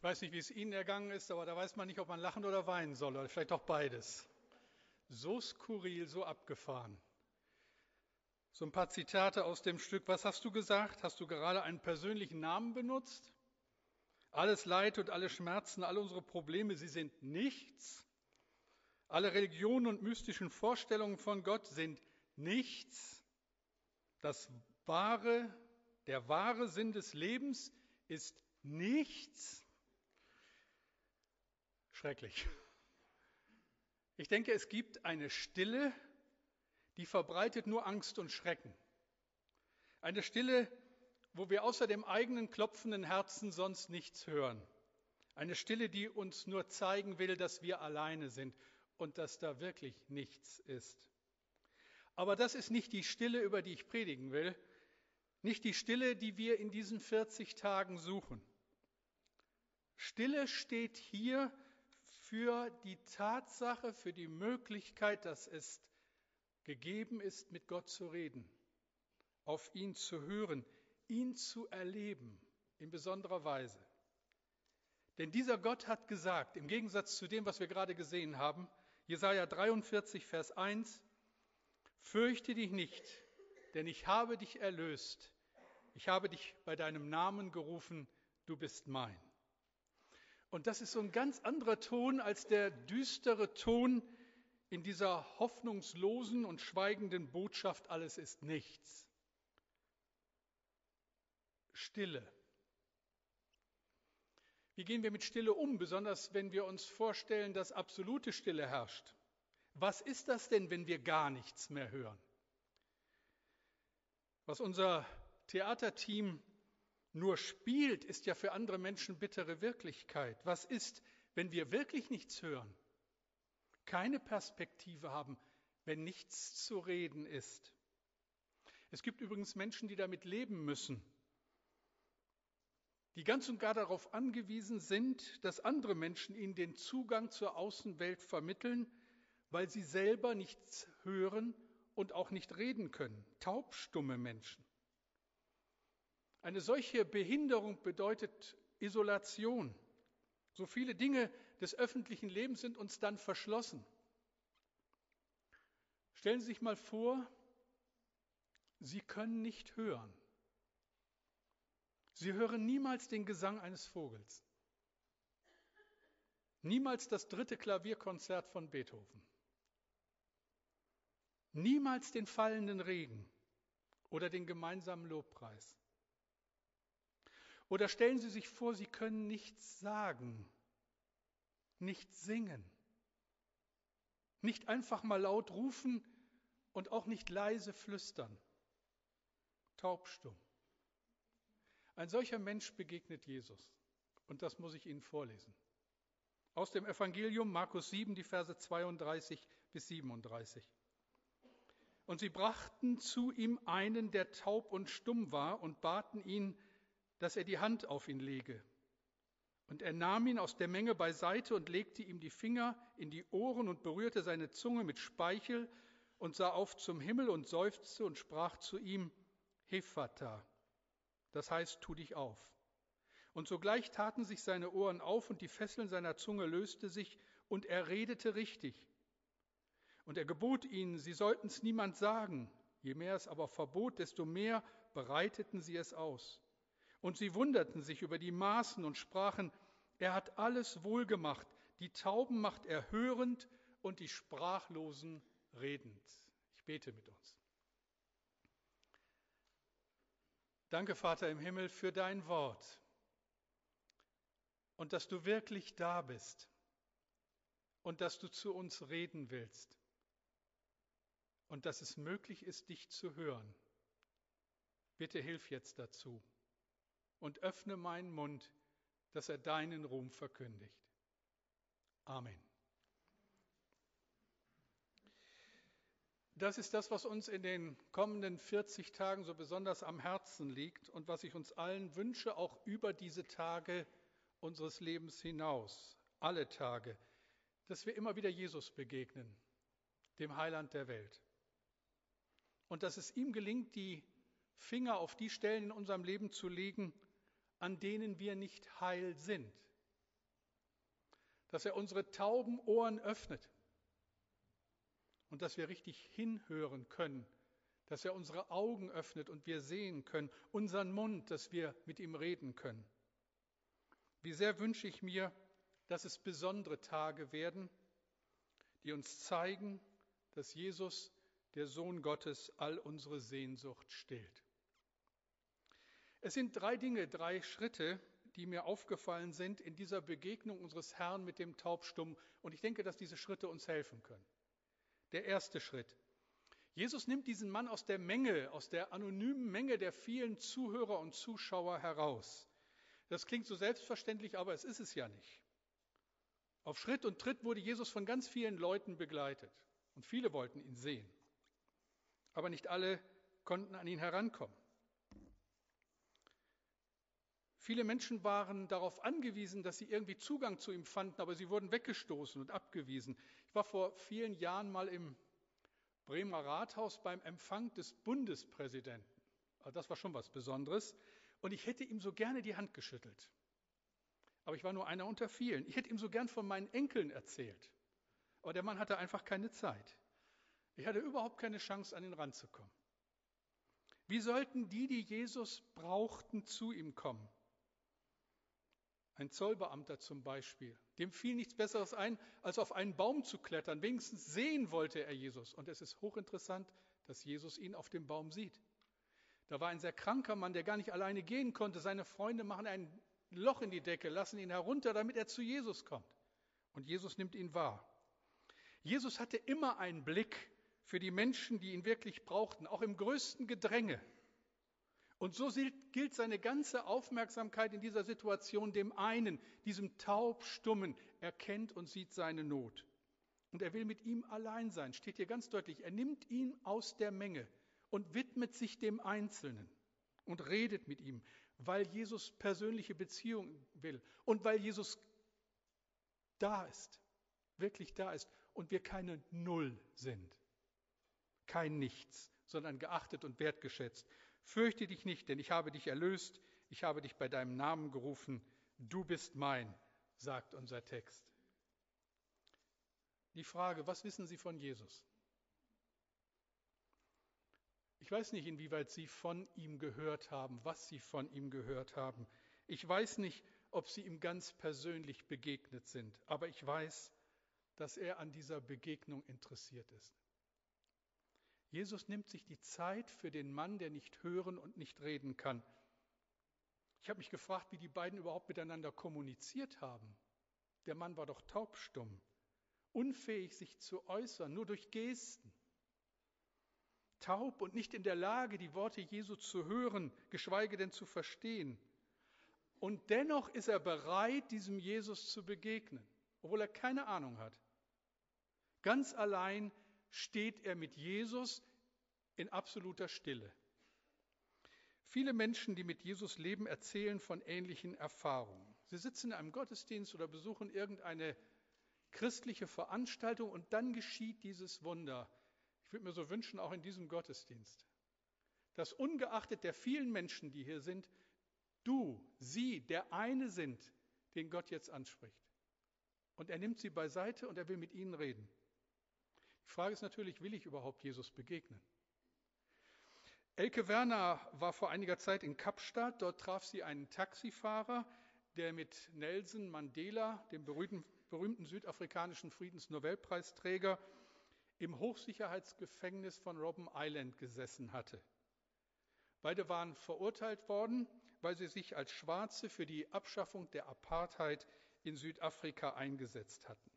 Ich weiß nicht, wie es Ihnen ergangen ist, aber da weiß man nicht, ob man lachen oder weinen soll, oder vielleicht auch beides. So skurril, so abgefahren. So ein paar Zitate aus dem Stück. Was hast du gesagt? Hast du gerade einen persönlichen Namen benutzt? Alles Leid und alle Schmerzen, alle unsere Probleme, sie sind nichts. Alle Religionen und mystischen Vorstellungen von Gott sind nichts. Das wahre, der wahre Sinn des Lebens ist nichts. Schrecklich. Ich denke, es gibt eine Stille, die verbreitet nur Angst und Schrecken. Eine Stille, wo wir außer dem eigenen klopfenden Herzen sonst nichts hören. Eine Stille, die uns nur zeigen will, dass wir alleine sind und dass da wirklich nichts ist. Aber das ist nicht die Stille, über die ich predigen will, nicht die Stille, die wir in diesen 40 Tagen suchen. Stille steht hier für die Tatsache, für die Möglichkeit, dass es gegeben ist, mit Gott zu reden, auf ihn zu hören, ihn zu erleben in besonderer Weise. Denn dieser Gott hat gesagt, im Gegensatz zu dem, was wir gerade gesehen haben, Jesaja 43, Vers 1, Fürchte dich nicht, denn ich habe dich erlöst. Ich habe dich bei deinem Namen gerufen, du bist mein. Und das ist so ein ganz anderer Ton als der düstere Ton in dieser hoffnungslosen und schweigenden Botschaft, alles ist nichts. Stille. Wie gehen wir mit Stille um, besonders wenn wir uns vorstellen, dass absolute Stille herrscht? Was ist das denn, wenn wir gar nichts mehr hören? Was unser Theaterteam nur spielt, ist ja für andere Menschen bittere Wirklichkeit. Was ist, wenn wir wirklich nichts hören, keine Perspektive haben, wenn nichts zu reden ist? Es gibt übrigens Menschen, die damit leben müssen, die ganz und gar darauf angewiesen sind, dass andere Menschen ihnen den Zugang zur Außenwelt vermitteln, weil sie selber nichts hören und auch nicht reden können. Taubstumme Menschen. Eine solche Behinderung bedeutet Isolation. So viele Dinge des öffentlichen Lebens sind uns dann verschlossen. Stellen Sie sich mal vor, Sie können nicht hören. Sie hören niemals den Gesang eines Vogels. Niemals das dritte Klavierkonzert von Beethoven. Niemals den fallenden Regen oder den gemeinsamen Lobpreis. Oder stellen Sie sich vor, Sie können nichts sagen, nicht singen, nicht einfach mal laut rufen und auch nicht leise flüstern. Taubstumm. Ein solcher Mensch begegnet Jesus. Und das muss ich Ihnen vorlesen. Aus dem Evangelium Markus 7, die Verse 32 bis 37. Und sie brachten zu ihm einen, der taub und stumm war, und baten ihn, dass er die Hand auf ihn lege. Und er nahm ihn aus der Menge beiseite und legte ihm die Finger in die Ohren und berührte seine Zunge mit Speichel und sah auf zum Himmel und seufzte und sprach zu ihm, Hephata, das heißt, tu dich auf. Und sogleich taten sich seine Ohren auf und die Fesseln seiner Zunge löste sich und er redete richtig. Und er gebot ihnen, sie sollten es niemand sagen. Je mehr es aber verbot, desto mehr bereiteten sie es aus. Und sie wunderten sich über die Maßen und sprachen, er hat alles wohlgemacht, die Tauben macht er hörend und die Sprachlosen redend. Ich bete mit uns. Danke, Vater im Himmel, für dein Wort und dass du wirklich da bist und dass du zu uns reden willst und dass es möglich ist, dich zu hören. Bitte hilf jetzt dazu und öffne meinen Mund, dass er deinen Ruhm verkündigt. Amen. Das ist das, was uns in den kommenden 40 Tagen so besonders am Herzen liegt und was ich uns allen wünsche, auch über diese Tage unseres Lebens hinaus, alle Tage, dass wir immer wieder Jesus begegnen, dem Heiland der Welt. Und dass es ihm gelingt, die Finger auf die Stellen in unserem Leben zu legen, an denen wir nicht heil sind, dass er unsere tauben Ohren öffnet und dass wir richtig hinhören können, dass er unsere Augen öffnet und wir sehen können, unseren Mund, dass wir mit ihm reden können. Wie sehr wünsche ich mir, dass es besondere Tage werden, die uns zeigen, dass Jesus, der Sohn Gottes, all unsere Sehnsucht stillt. Es sind drei Dinge, drei Schritte, die mir aufgefallen sind in dieser Begegnung unseres Herrn mit dem Taubstumm. Und ich denke, dass diese Schritte uns helfen können. Der erste Schritt. Jesus nimmt diesen Mann aus der Menge, aus der anonymen Menge der vielen Zuhörer und Zuschauer heraus. Das klingt so selbstverständlich, aber es ist es ja nicht. Auf Schritt und Tritt wurde Jesus von ganz vielen Leuten begleitet und viele wollten ihn sehen. Aber nicht alle konnten an ihn herankommen. Viele Menschen waren darauf angewiesen, dass sie irgendwie Zugang zu ihm fanden, aber sie wurden weggestoßen und abgewiesen. Ich war vor vielen Jahren mal im Bremer Rathaus beim Empfang des Bundespräsidenten. Also das war schon was Besonderes. Und ich hätte ihm so gerne die Hand geschüttelt. Aber ich war nur einer unter vielen. Ich hätte ihm so gern von meinen Enkeln erzählt. Aber der Mann hatte einfach keine Zeit. Ich hatte überhaupt keine Chance, an ihn ranzukommen. Wie sollten die, die Jesus brauchten, zu ihm kommen? Ein Zollbeamter zum Beispiel, dem fiel nichts Besseres ein, als auf einen Baum zu klettern. Wenigstens sehen wollte er Jesus. Und es ist hochinteressant, dass Jesus ihn auf dem Baum sieht. Da war ein sehr kranker Mann, der gar nicht alleine gehen konnte. Seine Freunde machen ein Loch in die Decke, lassen ihn herunter, damit er zu Jesus kommt. Und Jesus nimmt ihn wahr. Jesus hatte immer einen Blick für die Menschen, die ihn wirklich brauchten, auch im größten Gedränge. Und so gilt seine ganze Aufmerksamkeit in dieser Situation dem einen, diesem taubstummen. Er kennt und sieht seine Not. Und er will mit ihm allein sein, steht hier ganz deutlich. Er nimmt ihn aus der Menge und widmet sich dem Einzelnen und redet mit ihm, weil Jesus persönliche Beziehungen will und weil Jesus da ist, wirklich da ist und wir keine Null sind, kein Nichts, sondern geachtet und wertgeschätzt. Fürchte dich nicht, denn ich habe dich erlöst, ich habe dich bei deinem Namen gerufen, du bist mein, sagt unser Text. Die Frage, was wissen Sie von Jesus? Ich weiß nicht, inwieweit Sie von ihm gehört haben, was Sie von ihm gehört haben. Ich weiß nicht, ob Sie ihm ganz persönlich begegnet sind, aber ich weiß, dass er an dieser Begegnung interessiert ist. Jesus nimmt sich die Zeit für den Mann, der nicht hören und nicht reden kann. Ich habe mich gefragt, wie die beiden überhaupt miteinander kommuniziert haben. Der Mann war doch taubstumm, unfähig sich zu äußern, nur durch Gesten. Taub und nicht in der Lage, die Worte Jesu zu hören, geschweige denn zu verstehen. Und dennoch ist er bereit, diesem Jesus zu begegnen, obwohl er keine Ahnung hat. Ganz allein steht er mit Jesus in absoluter Stille. Viele Menschen, die mit Jesus leben, erzählen von ähnlichen Erfahrungen. Sie sitzen in einem Gottesdienst oder besuchen irgendeine christliche Veranstaltung und dann geschieht dieses Wunder. Ich würde mir so wünschen, auch in diesem Gottesdienst, dass ungeachtet der vielen Menschen, die hier sind, du, sie, der eine sind, den Gott jetzt anspricht. Und er nimmt sie beiseite und er will mit ihnen reden. Die Frage ist natürlich, will ich überhaupt Jesus begegnen? Elke Werner war vor einiger Zeit in Kapstadt. Dort traf sie einen Taxifahrer, der mit Nelson Mandela, dem berühmten, berühmten südafrikanischen Friedensnobelpreisträger, im Hochsicherheitsgefängnis von Robben Island gesessen hatte. Beide waren verurteilt worden, weil sie sich als Schwarze für die Abschaffung der Apartheid in Südafrika eingesetzt hatten.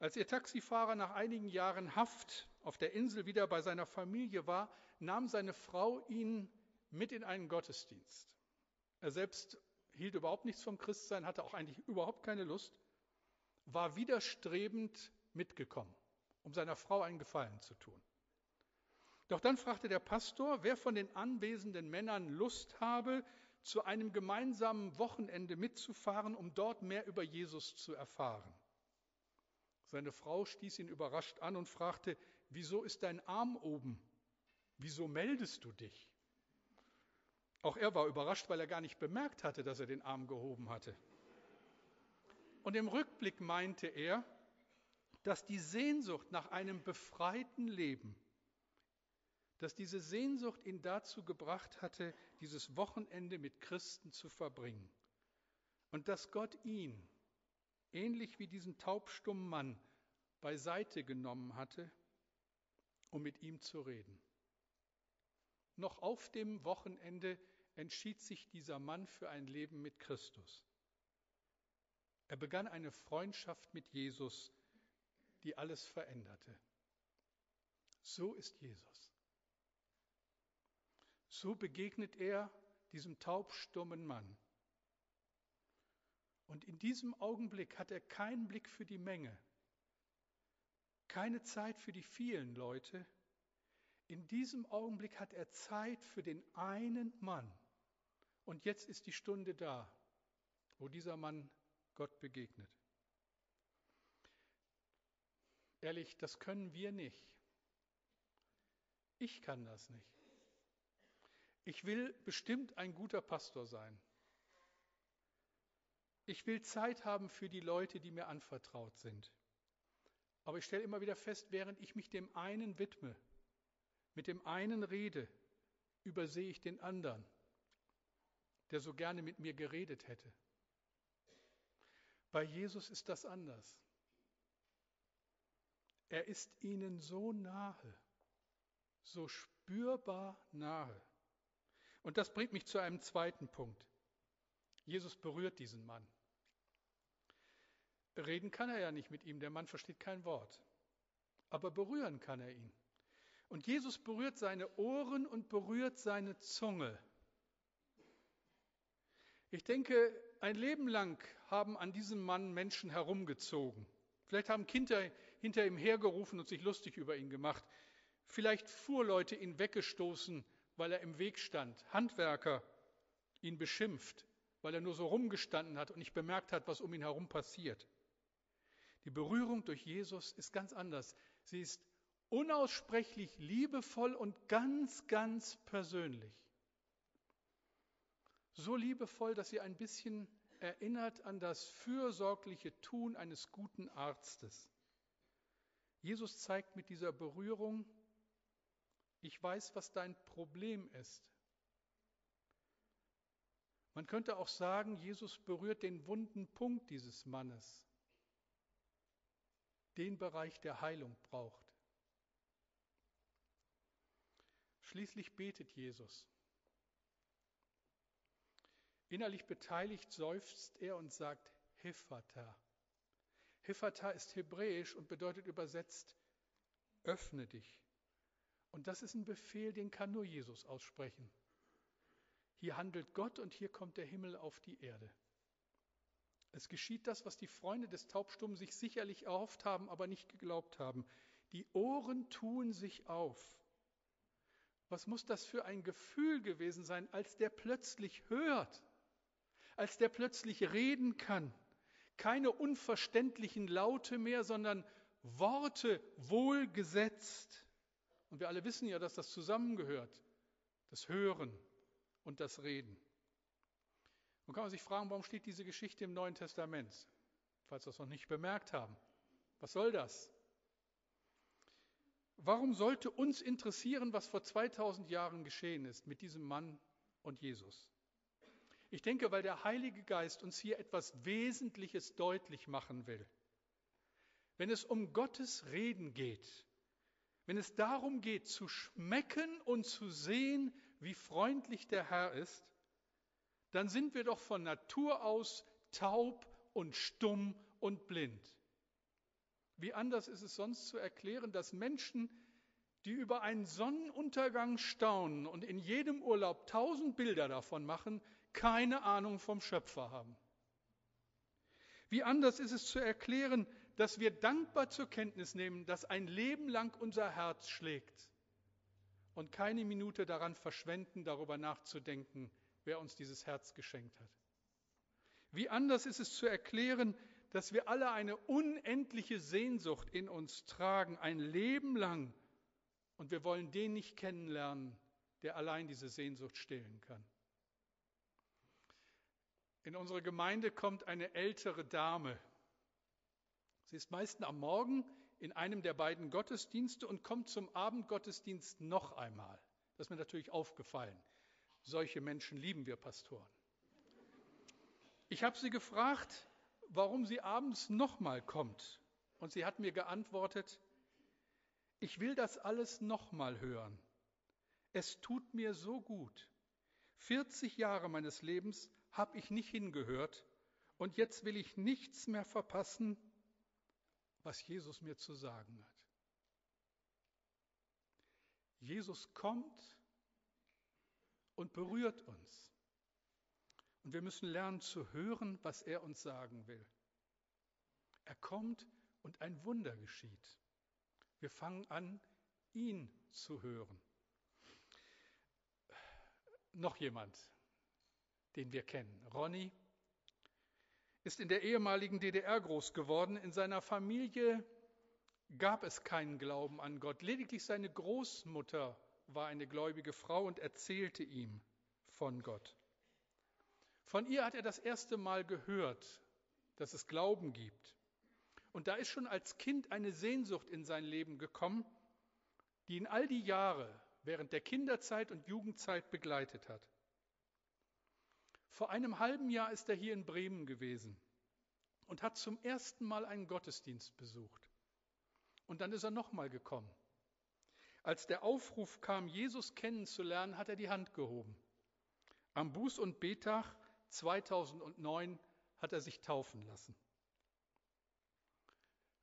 Als ihr Taxifahrer nach einigen Jahren Haft auf der Insel wieder bei seiner Familie war, nahm seine Frau ihn mit in einen Gottesdienst. Er selbst hielt überhaupt nichts vom Christsein, hatte auch eigentlich überhaupt keine Lust, war widerstrebend mitgekommen, um seiner Frau einen Gefallen zu tun. Doch dann fragte der Pastor, wer von den anwesenden Männern Lust habe, zu einem gemeinsamen Wochenende mitzufahren, um dort mehr über Jesus zu erfahren. Seine Frau stieß ihn überrascht an und fragte, wieso ist dein Arm oben? Wieso meldest du dich? Auch er war überrascht, weil er gar nicht bemerkt hatte, dass er den Arm gehoben hatte. Und im Rückblick meinte er, dass die Sehnsucht nach einem befreiten Leben, dass diese Sehnsucht ihn dazu gebracht hatte, dieses Wochenende mit Christen zu verbringen. Und dass Gott ihn, ähnlich wie diesen taubstummen Mann, beiseite genommen hatte, um mit ihm zu reden. Noch auf dem Wochenende entschied sich dieser Mann für ein Leben mit Christus. Er begann eine Freundschaft mit Jesus, die alles veränderte. So ist Jesus. So begegnet er diesem taubstummen Mann. Und in diesem Augenblick hat er keinen Blick für die Menge, keine Zeit für die vielen Leute. In diesem Augenblick hat er Zeit für den einen Mann. Und jetzt ist die Stunde da, wo dieser Mann Gott begegnet. Ehrlich, das können wir nicht. Ich kann das nicht. Ich will bestimmt ein guter Pastor sein. Ich will Zeit haben für die Leute, die mir anvertraut sind. Aber ich stelle immer wieder fest, während ich mich dem einen widme, mit dem einen rede, übersehe ich den anderen, der so gerne mit mir geredet hätte. Bei Jesus ist das anders. Er ist ihnen so nahe, so spürbar nahe. Und das bringt mich zu einem zweiten Punkt. Jesus berührt diesen Mann. Reden kann er ja nicht mit ihm, der Mann versteht kein Wort. Aber berühren kann er ihn. Und Jesus berührt seine Ohren und berührt seine Zunge. Ich denke, ein Leben lang haben an diesem Mann Menschen herumgezogen. Vielleicht haben Kinder hinter ihm hergerufen und sich lustig über ihn gemacht. Vielleicht Fuhrleute ihn weggestoßen weil er im Weg stand, Handwerker ihn beschimpft, weil er nur so rumgestanden hat und nicht bemerkt hat, was um ihn herum passiert. Die Berührung durch Jesus ist ganz anders. Sie ist unaussprechlich liebevoll und ganz, ganz persönlich. So liebevoll, dass sie ein bisschen erinnert an das fürsorgliche Tun eines guten Arztes. Jesus zeigt mit dieser Berührung, ich weiß, was dein Problem ist. Man könnte auch sagen, Jesus berührt den wunden Punkt dieses Mannes, den Bereich, der Heilung braucht. Schließlich betet Jesus. Innerlich beteiligt seufzt er und sagt Hephata. Hephata ist hebräisch und bedeutet übersetzt, öffne dich. Und das ist ein Befehl, den kann nur Jesus aussprechen. Hier handelt Gott und hier kommt der Himmel auf die Erde. Es geschieht das, was die Freunde des Taubstummen sich sicherlich erhofft haben, aber nicht geglaubt haben. Die Ohren tun sich auf. Was muss das für ein Gefühl gewesen sein, als der plötzlich hört, als der plötzlich reden kann. Keine unverständlichen Laute mehr, sondern Worte wohlgesetzt. Und wir alle wissen ja, dass das zusammengehört, das Hören und das Reden. Nun kann man sich fragen, warum steht diese Geschichte im Neuen Testament, falls wir es noch nicht bemerkt haben. Was soll das? Warum sollte uns interessieren, was vor 2000 Jahren geschehen ist mit diesem Mann und Jesus? Ich denke, weil der Heilige Geist uns hier etwas Wesentliches deutlich machen will. Wenn es um Gottes Reden geht, wenn es darum geht, zu schmecken und zu sehen, wie freundlich der Herr ist, dann sind wir doch von Natur aus taub und stumm und blind. Wie anders ist es sonst zu erklären, dass Menschen, die über einen Sonnenuntergang staunen und in jedem Urlaub tausend Bilder davon machen, keine Ahnung vom Schöpfer haben? Wie anders ist es zu erklären, dass wir dankbar zur Kenntnis nehmen, dass ein Leben lang unser Herz schlägt und keine Minute daran verschwenden, darüber nachzudenken, wer uns dieses Herz geschenkt hat. Wie anders ist es zu erklären, dass wir alle eine unendliche Sehnsucht in uns tragen, ein Leben lang, und wir wollen den nicht kennenlernen, der allein diese Sehnsucht stillen kann. In unsere Gemeinde kommt eine ältere Dame, Sie ist meistens am Morgen in einem der beiden Gottesdienste und kommt zum Abendgottesdienst noch einmal. Das ist mir natürlich aufgefallen. Solche Menschen lieben wir Pastoren. Ich habe sie gefragt, warum sie abends nochmal kommt. Und sie hat mir geantwortet, ich will das alles nochmal hören. Es tut mir so gut. 40 Jahre meines Lebens habe ich nicht hingehört und jetzt will ich nichts mehr verpassen, was Jesus mir zu sagen hat. Jesus kommt und berührt uns. Und wir müssen lernen zu hören, was er uns sagen will. Er kommt und ein Wunder geschieht. Wir fangen an, ihn zu hören. Noch jemand, den wir kennen. Ronny ist in der ehemaligen DDR groß geworden. In seiner Familie gab es keinen Glauben an Gott. Lediglich seine Großmutter war eine gläubige Frau und erzählte ihm von Gott. Von ihr hat er das erste Mal gehört, dass es Glauben gibt. Und da ist schon als Kind eine Sehnsucht in sein Leben gekommen, die ihn all die Jahre während der Kinderzeit und Jugendzeit begleitet hat. Vor einem halben Jahr ist er hier in Bremen gewesen und hat zum ersten Mal einen Gottesdienst besucht. Und dann ist er nochmal gekommen. Als der Aufruf kam, Jesus kennenzulernen, hat er die Hand gehoben. Am Buß- und Betag 2009 hat er sich taufen lassen.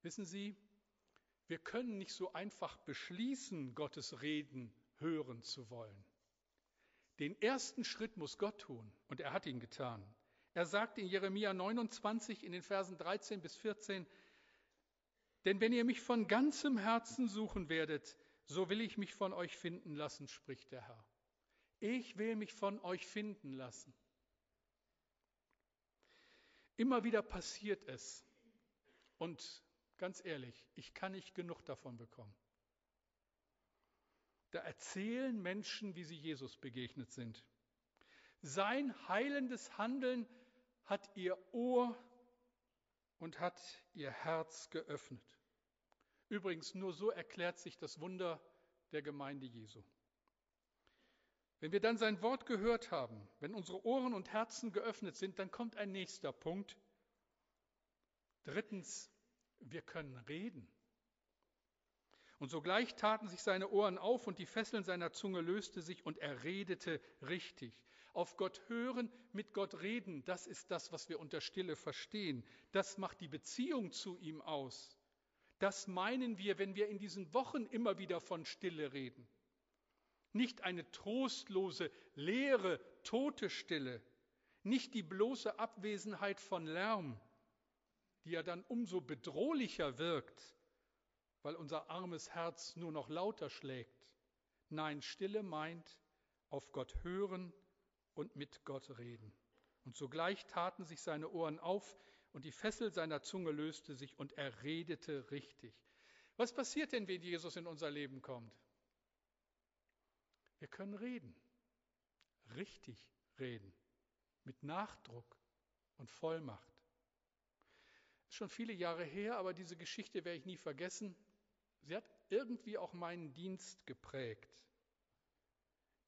Wissen Sie, wir können nicht so einfach beschließen, Gottes Reden hören zu wollen. Den ersten Schritt muss Gott tun und er hat ihn getan. Er sagt in Jeremia 29 in den Versen 13 bis 14, denn wenn ihr mich von ganzem Herzen suchen werdet, so will ich mich von euch finden lassen, spricht der Herr. Ich will mich von euch finden lassen. Immer wieder passiert es. Und ganz ehrlich, ich kann nicht genug davon bekommen. Da erzählen Menschen, wie sie Jesus begegnet sind. Sein heilendes Handeln hat ihr Ohr und hat ihr Herz geöffnet. Übrigens, nur so erklärt sich das Wunder der Gemeinde Jesu. Wenn wir dann sein Wort gehört haben, wenn unsere Ohren und Herzen geöffnet sind, dann kommt ein nächster Punkt. Drittens, wir können reden. Und sogleich taten sich seine Ohren auf und die Fesseln seiner Zunge löste sich und er redete richtig. Auf Gott hören, mit Gott reden, das ist das, was wir unter Stille verstehen. Das macht die Beziehung zu ihm aus. Das meinen wir, wenn wir in diesen Wochen immer wieder von Stille reden. Nicht eine trostlose, leere, tote Stille, nicht die bloße Abwesenheit von Lärm, die ja dann umso bedrohlicher wirkt, weil unser armes Herz nur noch lauter schlägt. Nein, Stille meint auf Gott hören und mit Gott reden. Und sogleich taten sich seine Ohren auf und die Fessel seiner Zunge löste sich und er redete richtig. Was passiert denn, wenn Jesus in unser Leben kommt? Wir können reden, richtig reden, mit Nachdruck und Vollmacht. Ist schon viele Jahre her, aber diese Geschichte werde ich nie vergessen. Sie hat irgendwie auch meinen Dienst geprägt.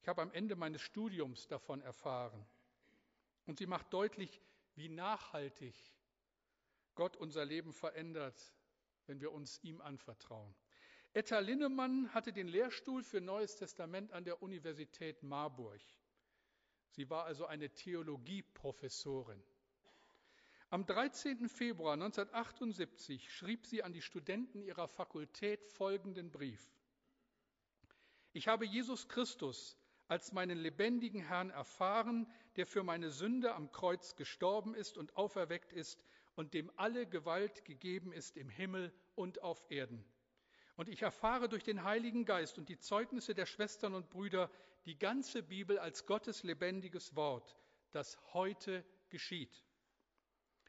Ich habe am Ende meines Studiums davon erfahren. Und sie macht deutlich, wie nachhaltig Gott unser Leben verändert, wenn wir uns ihm anvertrauen. Etta Linnemann hatte den Lehrstuhl für Neues Testament an der Universität Marburg. Sie war also eine Theologieprofessorin. Am 13. Februar 1978 schrieb sie an die Studenten ihrer Fakultät folgenden Brief. Ich habe Jesus Christus als meinen lebendigen Herrn erfahren, der für meine Sünde am Kreuz gestorben ist und auferweckt ist und dem alle Gewalt gegeben ist im Himmel und auf Erden. Und ich erfahre durch den Heiligen Geist und die Zeugnisse der Schwestern und Brüder die ganze Bibel als Gottes lebendiges Wort, das heute geschieht.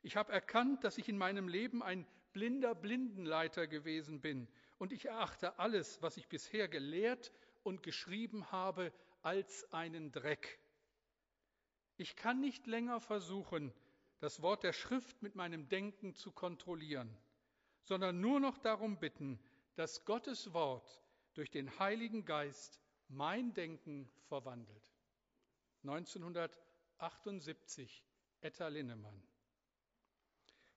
Ich habe erkannt, dass ich in meinem Leben ein blinder Blindenleiter gewesen bin und ich erachte alles, was ich bisher gelehrt und geschrieben habe, als einen Dreck. Ich kann nicht länger versuchen, das Wort der Schrift mit meinem Denken zu kontrollieren, sondern nur noch darum bitten, dass Gottes Wort durch den Heiligen Geist mein Denken verwandelt. 1978, Etta Linnemann.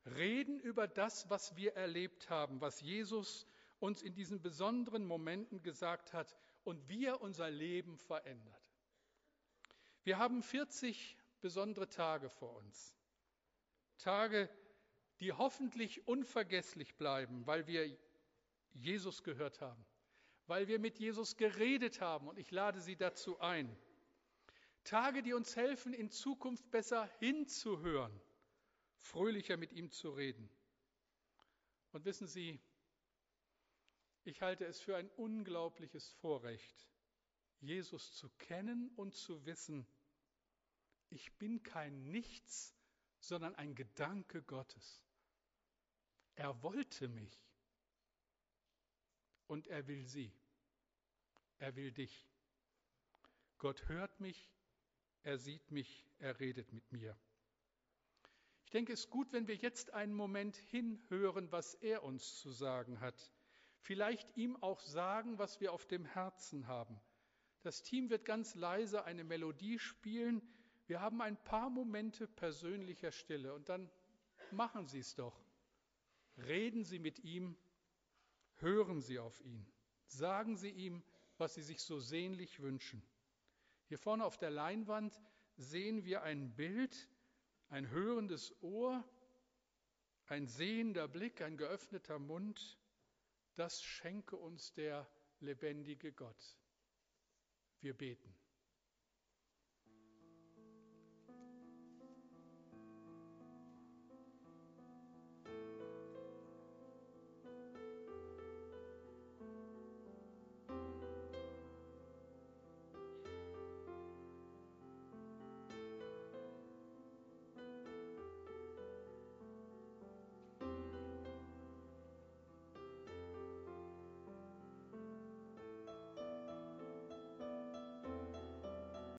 Reden über das, was wir erlebt haben, was Jesus uns in diesen besonderen Momenten gesagt hat und wie er unser Leben verändert. Wir haben 40 besondere Tage vor uns. Tage, die hoffentlich unvergesslich bleiben, weil wir Jesus gehört haben, weil wir mit Jesus geredet haben und ich lade Sie dazu ein. Tage, die uns helfen, in Zukunft besser hinzuhören, fröhlicher mit ihm zu reden. Und wissen Sie, ich halte es für ein unglaubliches Vorrecht, Jesus zu kennen und zu wissen, ich bin kein Nichts, sondern ein Gedanke Gottes. Er wollte mich und er will sie. Er will dich. Gott hört mich, er sieht mich, er redet mit mir. Ich denke, es ist gut, wenn wir jetzt einen Moment hinhören, was er uns zu sagen hat. Vielleicht ihm auch sagen, was wir auf dem Herzen haben. Das Team wird ganz leise eine Melodie spielen. Wir haben ein paar Momente persönlicher Stille und dann machen Sie es doch. Reden Sie mit ihm, hören Sie auf ihn, sagen Sie ihm, was Sie sich so sehnlich wünschen. Hier vorne auf der Leinwand sehen wir ein Bild, ein hörendes Ohr, ein sehender Blick, ein geöffneter Mund. Das schenke uns der lebendige Gott. Wir beten.